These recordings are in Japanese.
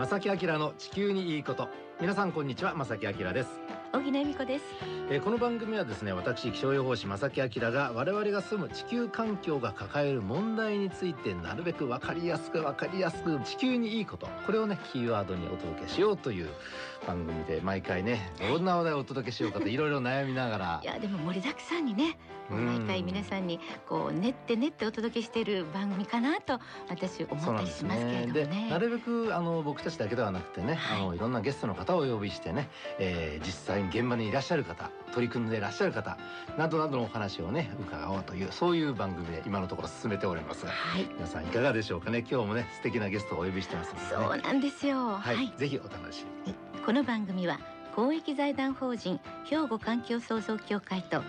正木明の地球にいいこと。皆さんこんにちは正木明です。小木恵美子です。えーこの番組はですね私気象予報士正木明が我々が住む地球環境が抱える問題についてなるべく分かりやすく分かりやすく地球にいいことこれをねキーワードにお届けしようという番組で毎回ねどんな話題をお届けしようかといろいろ悩みながら。いやでも盛りだくさんにね毎回皆さんにこう練って練ってお届けしている番組かなと私思ったりしますけれどもでね。なるべくあの僕たちだけではなくてね、はい。あのいろんなゲストの方をお呼びしてね、えー実際に現場にいらっしゃる方取り組んでいらっしゃる方などなどのお話をね伺おうというそういう番組で今のところ進めております。がはい。皆さんいかがでしょうかね。今日もね素敵なゲストをお呼びしてますので、ね、そうなんですよ。はい、はい。ぜひお楽しみにこの番組は公益財団法人兵庫環境創造協会と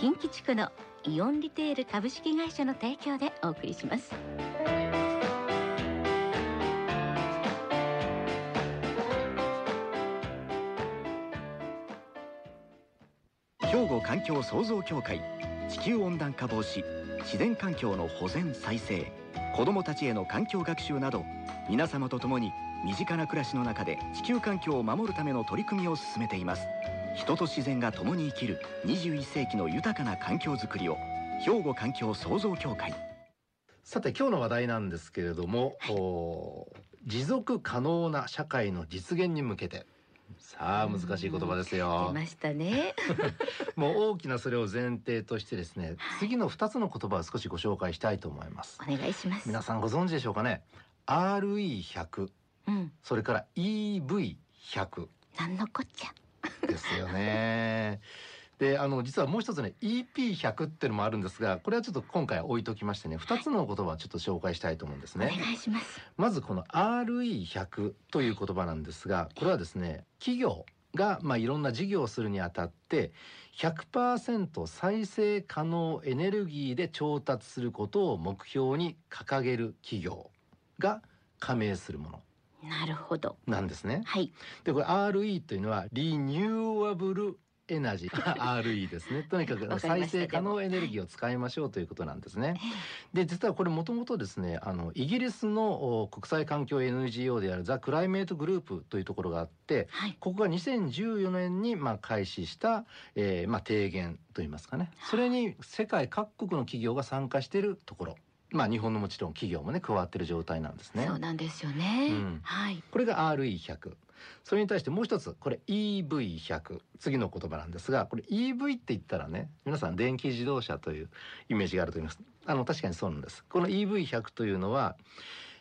近畿地区のイオンリテール株式会社の提供でお送りします。兵庫環境創造協会地球温暖化防止自然環境の保全再生子どもたちへの環境学習など皆様と共に身近な暮らしの中で地球環境を守るための取り組みを進めています。人と自然が共に生きる21世紀の豊かな環境づくりを兵庫環境創造協会。さて今日の話題なんですけれども、お持続可能な社会の実現に向けて。さあ難しい言葉ですよ。出ましたね。もう大きなそれを前提としてですね、次の2つの言葉を少しご紹介したいと思います。お願いします。皆さんご存知でしょうかね？RE100 うん。それから EV100 なんのこっちゃですよね。であの実はもう一つね EP100 っていうのもあるんですがこれはちょっと今回は置いときましてね2つの言葉をちょっと紹介したいと思うんですおね願いします。まずこの RE100 という言葉なんですがこれはですね企業がまあいろんな事業をするにあたって100%再生可能エネルギーで調達することを目標に掲げる企業が加盟するものなるほど。なんですね。はい。でこれ RE というのはリニューアブルエナジー RE ですね。とにかく 再生可能エネルギーを使いましょうということなんですね。で実はこれもともとですねあのイギリスのお国際環境 NGO であるザ・クライメートグループというところがあってはい。ここが2014年にまあ開始した、えーまあ、提言といいますかね。それに世界各国の企業が参加しているところまあ日本のもちろん企業もね加わってる状態なんですね。そうなんですよね、うん。はい。これが RE100 それに対してもう一つこれ EV100 次の言葉なんですがこれ EV って言ったらね皆さん電気自動車というイメージがあると思います。あの確かにそうなんです。この EV100 というのは、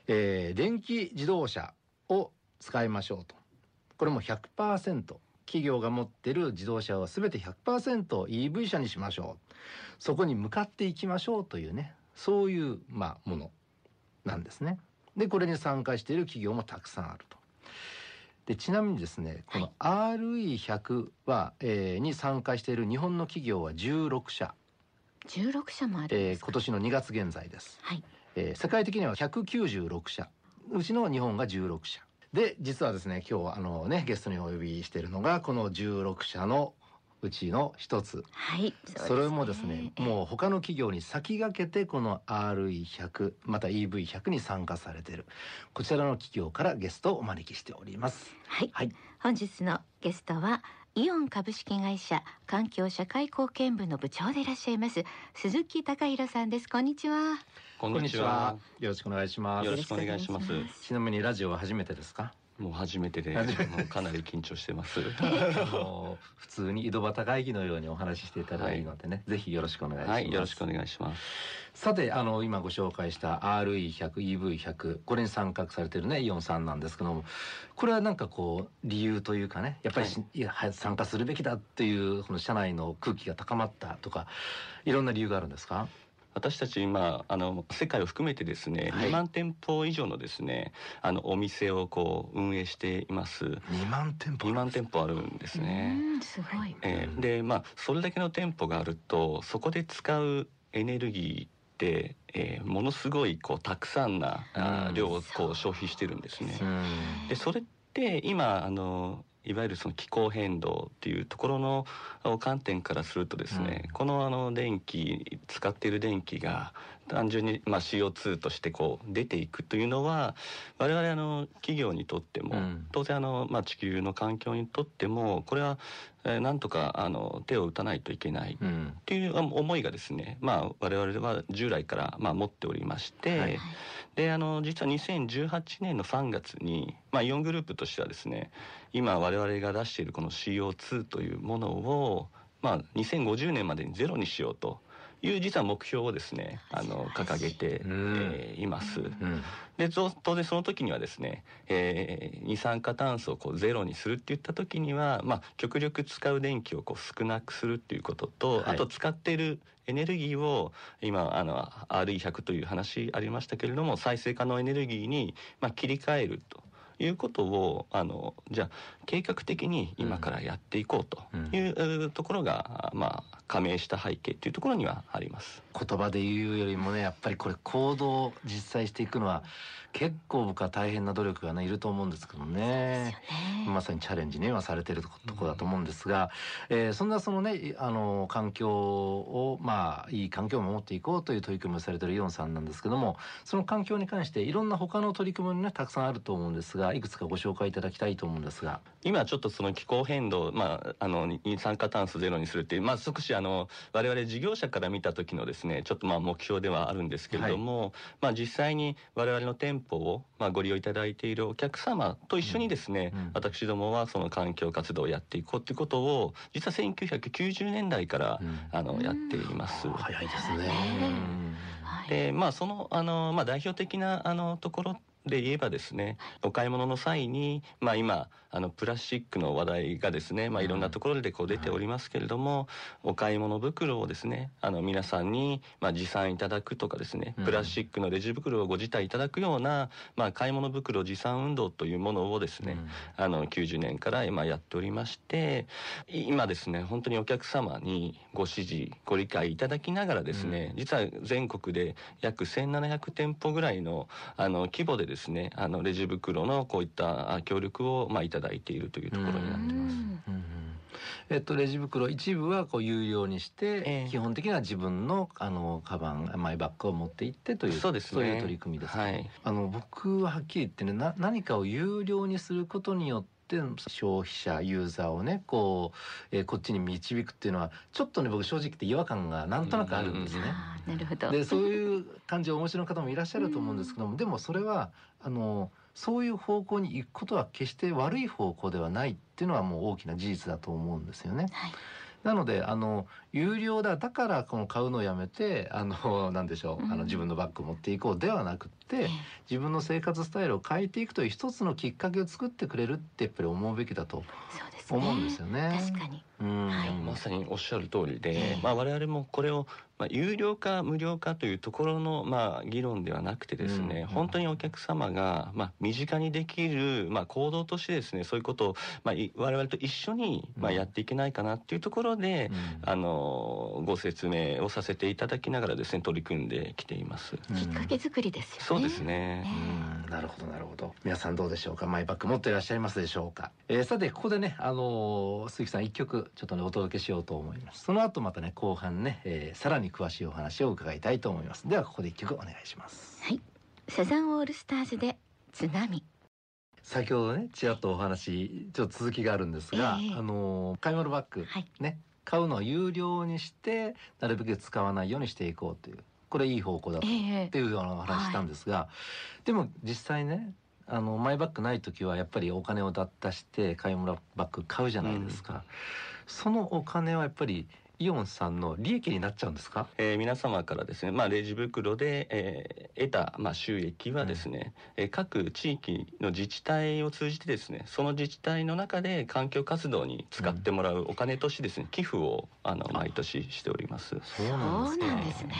えー電気自動車を使いましょうと。これも100%企業が持ってる自動車を全て 100%EV 車にしましょう。そこに向かっていきましょうというねそういうまあものなんですね。でこれに参加している企業もたくさんあると。でちなみにですねこの RE100 は、えーに参加している日本の企業は16社、16社もあるんえー今年の2月現在です、はい。えー世界的には196社。うちの日本が16社。で実はですね今日はあのねゲストにお呼びしているのがこの16社のうちの一つ。はいそれもですねうもう他の企業に先駆けてこの RE100 また EV100 に参加されているこちらの企業からゲストをお招きしております。はい。はい。本日のゲストはイオン株式会社環境社会貢献部の部長でいらっしゃいます鈴木貴弘さんです。こんにちは。こんにちは。よろしくお願いします。よろしくお願いします。ちなみにラジオは初めてですか？もう初めてで、もかなり緊張してます。あの普通に井戸端会議のようにお話ししていただいいのでね、ぜひよろしくお願いします、はい、よろしくお願いします。さてあの今ご紹介した RE100EV100 これに参画されてるねイオンさんなんですけどもこれはなんかこう理由というかねやっぱりし、いやは参加するべきだっていうこの社内の空気が高まったとかいろんな理由があるんですか？私たち今あの世界を含めてですね、はい2万店舗以上のですねあのお店をこう運営しています。2万店舗？2万店舗あるんですうね。んすごいえーでまあそれだけの店舗があるとそこで使うエネルギーって、えーものすごいこうたくさんなあうんー量をこう消費してるんですね。うんでそれって今あのいわゆるその気候変動っていうところのあ観点からするとですね、うんこのあの電気使っている電気が単純にまあ CO2 としてこう出ていくというのは我々あの企業にとっても、うん。当然あのまあ地球の環境にとってもこれはえーなんとかあの手を打たないといけないうん。っていうあ思いがですね、まあ、我々は従来からまあ持っておりまして、はい。であの実は2018年の3月に、まあ、イオングループとしてはですね今我々が出しているこの CO2 というものを、まあ、2050年までにゼロにしようという実は目標をですねあの掲げて、うんえーいます。うんでぞ当然その時にはですね、えー二酸化炭素をこうゼロにするって言った時には、まあ、極力使う電気をこう少なくするっていうことと、はいあと使っているエネルギーを今あの RE100 という話ありましたけれども再生可能エネルギーに、まあ、切り替えると。いうことをあのじゃあ計画的に今からやっていこうという、えーところが、まあ、加盟した背景というところにはあります。言葉で言うよりもねやっぱりこれ行動を実際していくのは結構僕は大変な努力がねいると思うんですけどね。まさにチャレンジね今されてるところだと思うんですが、えーそんなそのねあの環境をまあいい環境を守っていこうという取り組みをされてるイオンさんなんですけどもその環境に関していろんな他の取り組みもねたくさんあると思うんですがいくつかご紹介いただきたいと思うんですが。今ちょっとその気候変動、まあ、あの二酸化炭素ゼロにするっていう、まあ、少しあの我々事業者から見た時のですねちょっとまあ目標ではあるんですけれども、まあ、実際に我々の店舗をまあご利用いただいているお客様と一緒にですね、うんうん。私どもはその環境活動をやっていこうということを実は1990年代から、うん。あのやっています。早いですね。はい。でまあそのあの、まあ、代表的なあのところで言えばですねお買い物の際に、まあ、今あのプラスチックの話題がですね、まあ、いろんなところでこう出ておりますけれども、お買い物袋をですねあの皆さんに、まあ、持参いただくとかですねうん。プラスチックのレジ袋をご自体いただくような、まあ、買い物袋持参運動というものをですね、あの90年から今やっておりましてい今ですね本当にお客様にご支持ご理解いただきながらですね、実は全国で約1700店舗ぐらいのあの規模でですねあのレジ袋のこういったあ協力をまあいただいているというところになってます。うん。うんうん。えっと、レジ袋一部はこう有料にして、ええ。基本的には自分のあのカバンマイバッグを持って行ってというそうですね。いう取り組みですか、はい。あの僕ははっきり言ってねな何かを有料にすることによって消費者ユーザーをねこう、えーこっちに導くっていうのはちょっとね僕正直言って違和感がなんとなくあるんですね。なるほど。でそういう感じをお持ちの方もいらっしゃると思うんですけども、でもそれはあのそういう方向に行くことは決して悪い方向ではないっていうのはもう大きな事実だと思うんですよね。はいなのであの有料だだからこの買うのをやめてあの なんでしょう、うんあの自分のバッグを持っていこうではなくって、ええ自分の生活スタイルを変えていくという一つのきっかけを作ってくれるってやっぱり思うべきだと。思うんですよね。確かに。うん、はいまさにおっしゃる通りで、ええ。まあ、我々もこれを、まあ、有料か無料かというところの、まあ、議論ではなくてですね、うん。本当にお客様が、まあ、身近にできる、まあ、行動としてですねそういうことを、まあ、い我々と一緒に、まあ、うん。やっていけないかなっていうところで、うん。あのご説明をさせていただきながらですね取り組んできています。うん。きっかけ作りですよね。そうですね。うん。なるほどなるほど。皆さんどうでしょうか？マイバッグ持っていらっしゃいますでしょうか、えーさてここでねあのー鈴木さん一曲ちょっとねお届けしようと思います。その後またね後半ね、えーさらに詳しいお話を伺いたいと思います。ではここで一曲お願いします。はい。サザンオールスターズで津波。先ほどねちらっとお話ちょっと続きがあるんですが、ええあのー買い物バッグはい。ね買うのを有料にしてなるべく使わないようにしていこうというこれいい方向だとええっていうようなお話したんですが、でも実際ねあのマイバッグない時はやっぱりお金を出して買い物バッグ買うじゃないですか、そのお金はやっぱりイオンさんの利益になっちゃうんですか？えー皆様からですね、まあ、レジ袋で、えー得た、まあ、収益はですね、えー各地域の自治体を通じてですねその自治体の中で環境活動に使ってもらうお金としてですね寄付をあの毎年しております。そうなんですね。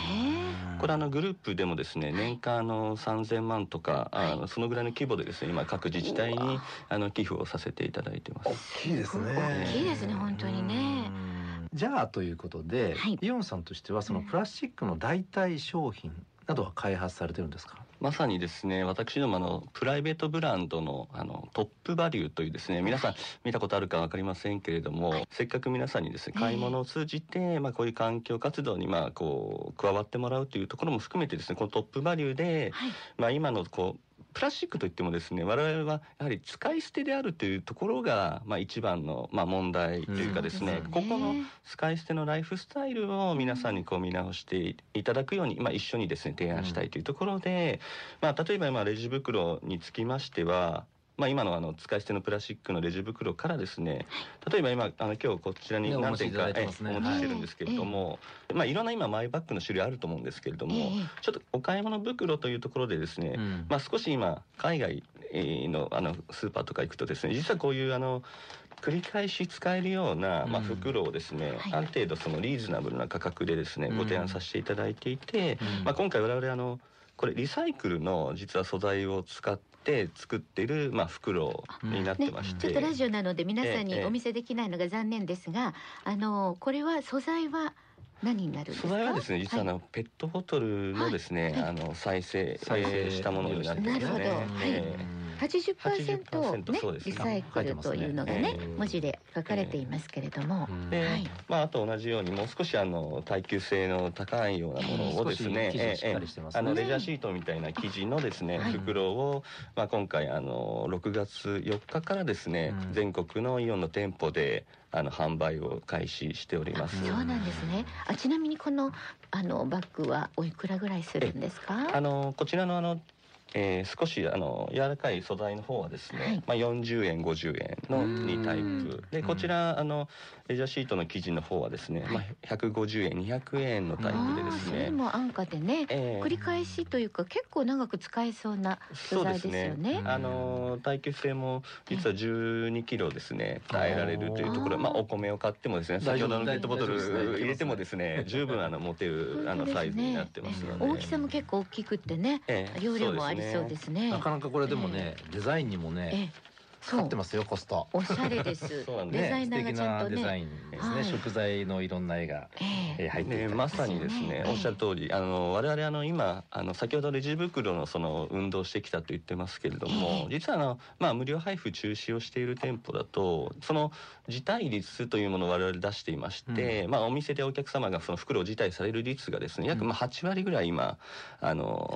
これあのグループでもですね年間あの3000万とかあはのそのぐらいの規模でですね今各自治体にあの寄付をさせていただいてます。大きいですね。大きいですね本当にね。うんじゃあということで、はい。イオンさんとしてはそのプラスチックの代替商品などは開発されてるんですか？まさにですね私どもあのプライベートブランドのあのトップバリューというですね皆さん見たことあるか分かりませんけれども、せっかく皆さんにですね買い物を通じて、まあ、こういう環境活動にまあこう加わってもらうというところも含めてですねこのトップバリューで、はい。まあ、今のこうプラスチックといってもですね我々はやはり使い捨てであるというところが、まあ、一番の、まあ、問題というかですね,、うん。ここの使い捨てのライフスタイルを皆さんにこう見直していただくように、まあ、一緒にですね提案したいというところで、まあ、例えば今レジ袋につきましてはまあ、今のあの使い捨てのプラスチックのレジ袋からですね例えば今あの今日こちらにね何点かね。えお持ちしてるんですけれども、まあ、いろんな今マイバッグの種類あると思うんですけれども、ええ。ちょっとお買い物袋というところでですね、うん。まあ、少し今海外えーのあのスーパーとか行くとですね実はこういうあの繰り返し使えるような、まあ、うん袋をですね、はい。ある程度そのリーズナブルな価格でですねうん。ご提案させていただいていて、うん。まあ、今回我々あのこれリサイクルの実は素材を使って作ってる、まあ、袋になってまして、ちょっとラジオなので皆さんええにお見せできないのが残念ですが、あのこれは素材は何になるんですか？素材はですね実はあの、はいペットボトルのですね、はい。あの再生再生えーしたものになってますね。なるほど。はい。え80%ね80%そうですね。リサイクルというのがね書いてますね文字で書かれていますけれども、はい。まああと同じようにもう少しあの耐久性の高いようなものをですね、少し生地しっかりしてますね。あのレジャーシートみたいな生地のですね、はい。袋をまあ今回あの6月4日からですね、うん。全国のイオンの店舗であの販売を開始しております。そうなんですね。あちなみにこのあのバッグはおいくらぐらいするんですか？あのこちらのあの、えー少しあの柔らかい素材の方はですね、はい。まあ40円50円の2タイプ。でうん。こちらあのレジャーシートの生地の方はですね、まあ150円200円のタイプでですあーそれね。も安価でね、えー。繰り返しというか結構長く使えそうな素材ですよね。あの耐久性も実は12キロですね耐えられるというところ、まあお米を買ってもですね先ほどのペットボトル入れてもですね十分あの持てるあのサイズになってますので、大きさも結構大きくってね、ええ。容量もありそうですね。なかなかこれでもね、デザインにもえねかかってますよコスト。おしゃれです。そうなんです。デザイナー素敵がちゃんとね、なデザインですね、はい。食材のいろんな絵が、ええ。えー入ってまさにですねええおっしゃる通り。あの我々あの今あの先ほどレジ袋のその運動してきたと言ってますけれども、え。実はあの、まあ、無料配布中止をしている店舗だとその辞退率というものを我々出していまして、まあ、お店でお客様がその袋を辞退される率がですね約まあ8割ぐらい今あの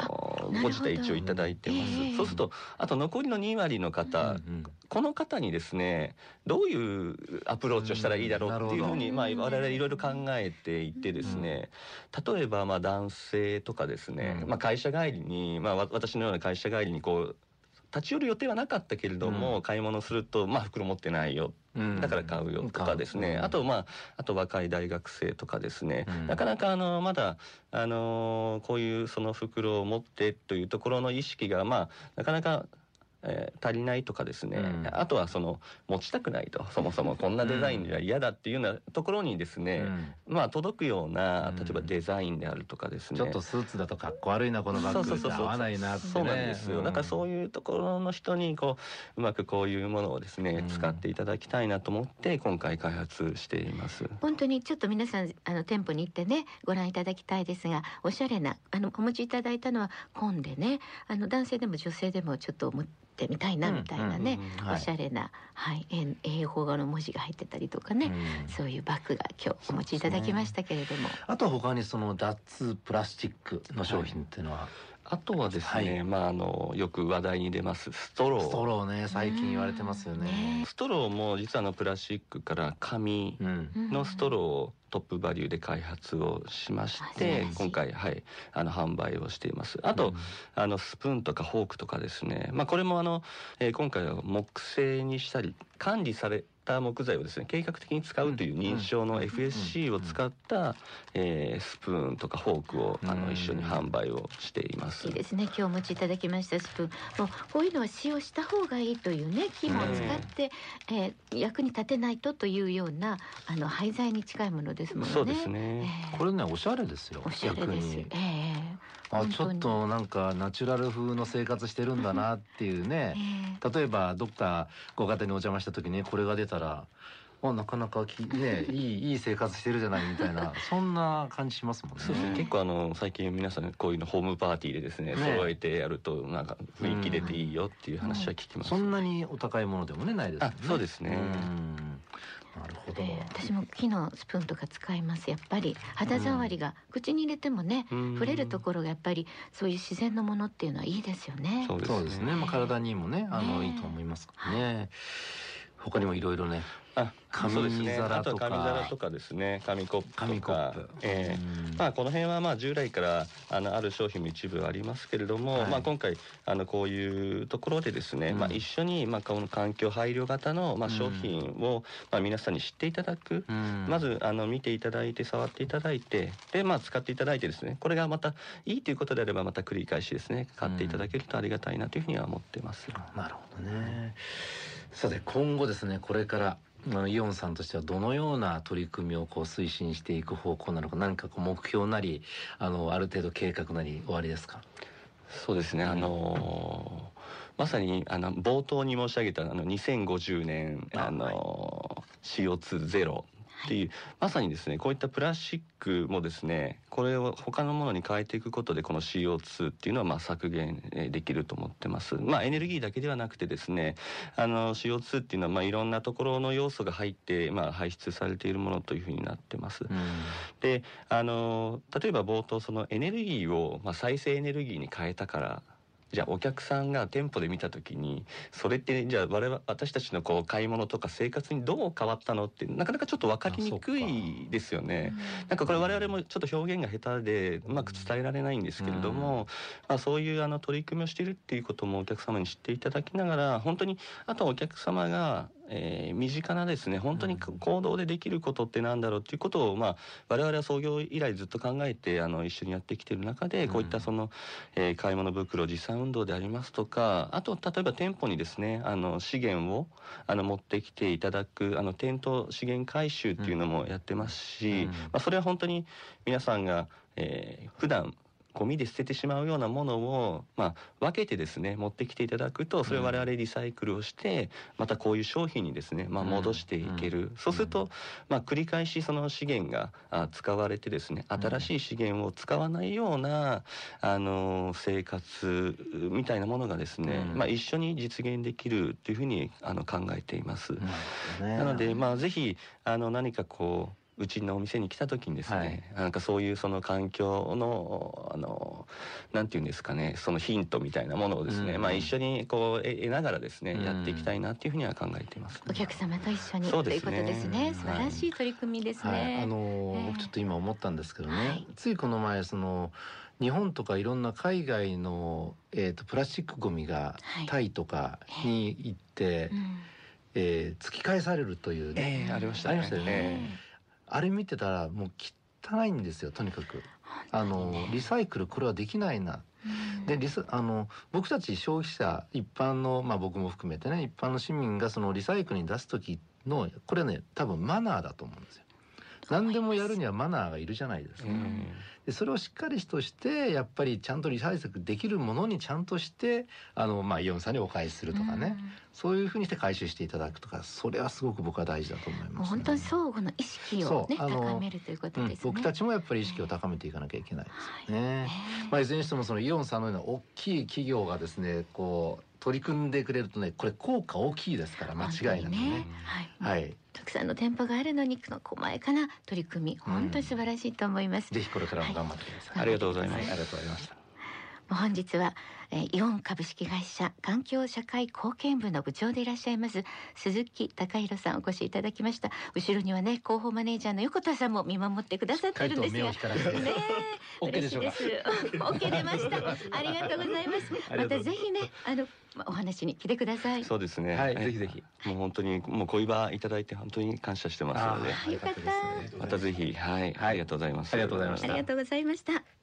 ご辞退一応いただいてます、ええそうするとあと残りの2割の方、うんうん。この方にですねどういうアプローチをしたらいいだろうっていうふうに、うん。まあ、我々いろいろ考えていてですね、例えばまあ男性とかですね、うん。まあ、会社帰りに、まあ、わ私のような会社帰りにこう立ち寄る予定はなかったけれども、うん。買い物すると、まあ、袋持ってないようんだから買うよとかですね、う。んあとまああと若い大学生とかですね、うん。なかなかあのまだあのこういうその袋を持ってというところの意識がまあなかなかえー足りないとかですね、うん。あとはその持ちたくないと。そもそもこんなデザインじゃ嫌だっていうようなところにですね、うん。まあ届くようなうん。例えばデザインであるとかですね、ちょっとスーツだとかっこ悪いなこのバッグって合わないなってね。そうなんですよ、だからそういうところの人にこううまくこういうものをですね、うん。使っていただきたいなと思って今回開発しています。本当にちょっと皆さんあの店舗に行ってねご覧いただきたいですがおしゃれなあのお持ちいただいたのは紺でねあの男性でも女性でもちょっと持ってみたいなみたいなね、おしゃれな、はい、え英語の文字が入ってたりとかね、うん。そういうバッグが今日お持ちいただきましたけれども、あとは他にその脱プラスチックの商品っていうのは、あとはですね、はい。まああのよく話題に出ますストロー。ストローね最近言われてますよね。ねストローも実はあのプラスチックから紙うん。のストローをトップバリューで開発をしまして今回はいあの販売をしています。あと、あのスプーンとかフォークとかですね。まあこれもあの、えー今回は木製にしたり管理された木材をですね計画的に使うという認証の FSC を使った、えースプーンとかフォークをあの一緒に販売をしていますいい。ですね今日お持ちいただきましたスプーンもうこういうのは使用した方がいいというね木も使って、えー役に立てないとというようなあの廃材に近いものですもんね。そうですえね。ーこれねおしゃれですよおしゃれです。にええあちょっとなんかナチュラル風の生活してるんだなっていうね。ええ。例えばどっかご家庭にお邪魔した時にこれが出たらあなかなかきねいいいい生活してるじゃないみたいなそんな感じしますもんね。そうですね。結構あの最近皆さんこういうのホームパーティーでですねね。揃えてやるとなんか雰囲気出ていいよっていう話は聞きます、そんなにお高いものでもねないですよね。あそうですね。うんなるほど。えー私も木のスプーンとか使いますやっぱり肌触りが口に入れてもねうん触れるところがやっぱりそういう自然のものっていうのはいいですよねそうですね。まあ体にもねあのねいいと思いますね。他にもいろいろねあ紙そうですね。あとは紙皿とかですね。紙コップとか。紙コップ。ええ。うん。まあ、この辺はまあ従来からあのある商品も一部ありますけれども、はい。まあ、今回あのこういうところでですね、うん。まあ、一緒にまあこの環境配慮型のまあうん。商品をまあ皆さんに知っていただく、うん。まずあの見ていただいて触っていただいてで、まあ、使っていただいてですねこれがまたいいということであればまた繰り返しですね買っていただけるとありがたいなというふうには思ってます。なるほどね。さて今後ですねこれからイオンさんとしてはどのような取り組みをこう推進していく方向なのか何かこう目標なりあのある程度計画なり終わりですか？そうですね、あのーまさにあの冒頭に申し上げたあの2050年ああのー CO2 ゼロっていう、まさにですねこういったプラスチックもですねこれを他のものに変えていくことでこの CO2 っていうのはまあ削減えーできると思ってます。まあエネルギーだけではなくてですねあの CO2 っていうのはまあいろんなところの要素が入ってまあ排出されているものというふうになってます。であの例えば冒頭そのエネルギーを、まあ、再生エネルギーに変えたからじゃあお客さんが店舗で見た時にそれってじゃあ我々私たちのこう買い物とか生活にどう変わったのってなかなかちょっと分かりにくいですよね。なんかこれ我々もちょっと表現が下手でうまく伝えられないんですけれども、まあ、そういうあの取り組みをしているっていうこともお客様に知っていただきながら本当にあとはお客様が、えー身近なですね本当にうん。行動でできることってなんだろうっていうことを、まあ、我々は創業以来ずっと考えてあの一緒にやってきてる中でこういったその、えー買い物袋持参運動でありますとかあと例えば店舗にですねあの資源をあの持ってきていただくあの店頭資源回収っていうのもやってますし、うん。まあ、それは本当に皆さんが、えー普段ゴミで捨ててしまうようなものを、まあ、分けてですね持ってきていただくとそれを我々リサイクルをしてまたこういう商品にですね、まあ、うん戻していける、うん。そうすると、まあ、繰り返しその資源があ使われてですね新しい資源を使わないような、あの生活みたいなものがですね、うん。まあ、一緒に実現できるというふうにあの考えています。なのでまあぜひあの何かこううちのお店に来た時にですね、なんかそういうその環境のあのなんていうんですかねそのヒントみたいなものをですね、うん。まあ一緒にこう得得ながらですね、うん。やっていきたいなっていうふうには考えています。お客様と一緒にそうですね。ということですね。素晴らしい取り組みですね、はい、あのーええ。僕ちょっと今思ったんですけどね、はい。ついこの前その日本とかいろんな海外の、えー、とプラスチックゴミがはい。タイとかに行って、うん。えー突き返されるというね、ええありましたね。ありましたよね。えあれ見てたらもう汚いんですよとにかく。あのリサイクルこれはできないなうんでリサあの僕たち消費者一般の、まあ、僕も含めてね一般の市民がそのリサイクルに出す時のこれね多分マナーだと思うんですよ。何でもやるにはマナーがいるじゃないですか。えでそれをしっかりとしてやっぱりちゃんとリサイクルできるものにちゃんとしてあの、まあ、イオンさんにお返しするとかね、そういうふうにして回収していただくとかそれはすごく僕は大事だと思います、ね。本当に相互の意識をね高めるということうんですね、僕たちもやっぱり意識を高めていかなきゃいけないですよね。ねまあ、いずれにしてもそのイオンさんのような大きい企業がですねこう取り組んでくれるとねこれ効果大きいですから間違いなくね。本当にはい、はい、たくさんの店舗があるのにこの細やかな取り組み本当に素晴らしいと思います、ぜひこれからも頑張ってください。ありがとうございます。はありがとうございました。本日は、えーイオン株式会社環境社会貢献部の部長でいらっしゃいます鈴木貴弘さんお越しいただきました。後ろにはね広報マネージャーの横田さんも見守ってくださってるんですが。ねえ。嬉しいです。OK 出ました。ありがとうございます。またぜひねあのまあお話に来てください。そうですね。はい。えぜひぜひ。もう本当にもう恋場いただいて本当に感謝してます。ので、あよかった。またぜひ。はい、ありがとうございます。ありがとうございましたありがとうございました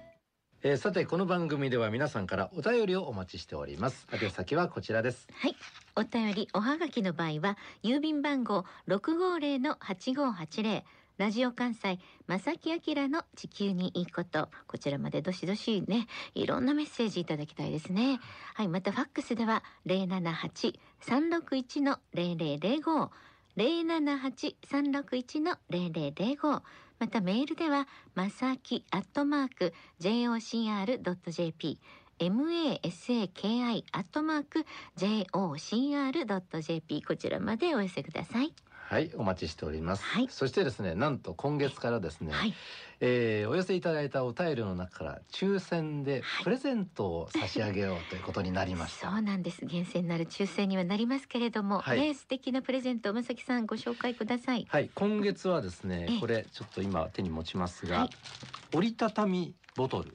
えー、さてこの番組では皆さんからお便りをお待ちしております。宛先はこちらです。はい。お便りおはがきの場合は郵便番号六五零の八五八零。ラジオ関西正木明の地球にいいこと。こちらまでどしどしねいろんなメッセージいただきたいですね。はい。またファックスでは零七八三六一の零零零五。零七八三六一の零零零五。またメールではまさきアットマーク jocr.jp masaki アットマーク jocr.jp こちらまでお寄せください。はいお待ちしております、はい。そしてですねなんと今月からですね、はい。えーお寄せいただいたお便りの中から抽選ではい。プレゼントを差し上げようということになりました、そうなんです。厳選なる抽選にはなりますけれども、はい。ね素敵なプレゼントまさきさんご紹介ください。はい。今月はですねええ。これちょっと今手に持ちますが、はい。折りたたみボトル、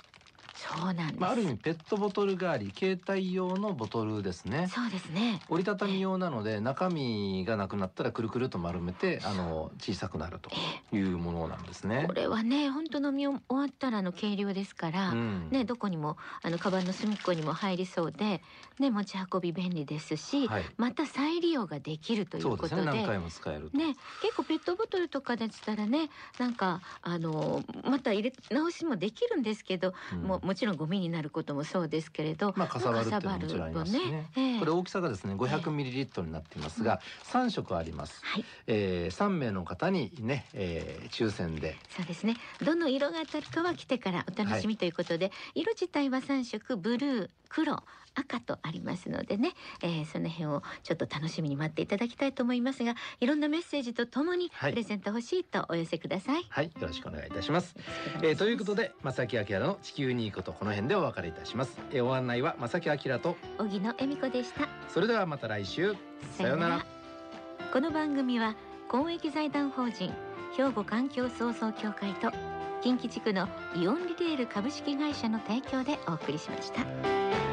そうなんです。まあ、ある意味ペットボトル代わり携帯用のボトルですねそうですね。折りたたみ用なので中身がなくなったらくるくると丸めてあの小さくなるというものなんですねこ。れはね本当飲み終わったらあの軽量ですから、うんねどこにもあのカバンの隅っこにも入りそうで、ね持ち運び便利ですし、はい、また再利用ができるといそうことで。ね何回も使えると。ね、結構ペットボトルとかだったらねなんかあのまた入れ直しもできるんですけど、うんもうもちろんゴミになることもそうですけれど、まあかさばるってもちろんありますしね。ええ。これ大きさがですね500ミリリットルになっていますが、三色あります。はい。えー、3名の方にね、えー、抽選で。そうですね。どの色が当たるかは来てからお楽しみということで、色自体は3色ブルー黒赤とありますのでね、えーその辺をちょっと楽しみに待っていただきたいと思いますがいろんなメッセージとともにはいプレゼント欲しいとお寄せください。はいよろしくお願いいたします。えー、ということで正木明の地球にいいことこの辺でお別れいたします。えー、お案内は正木明と荻野恵美子でした。それではまた来週さようなら。この番組は公益財団法人兵庫環境創造協会と近畿地区のイオンリテール株式会社の提供でお送りしました。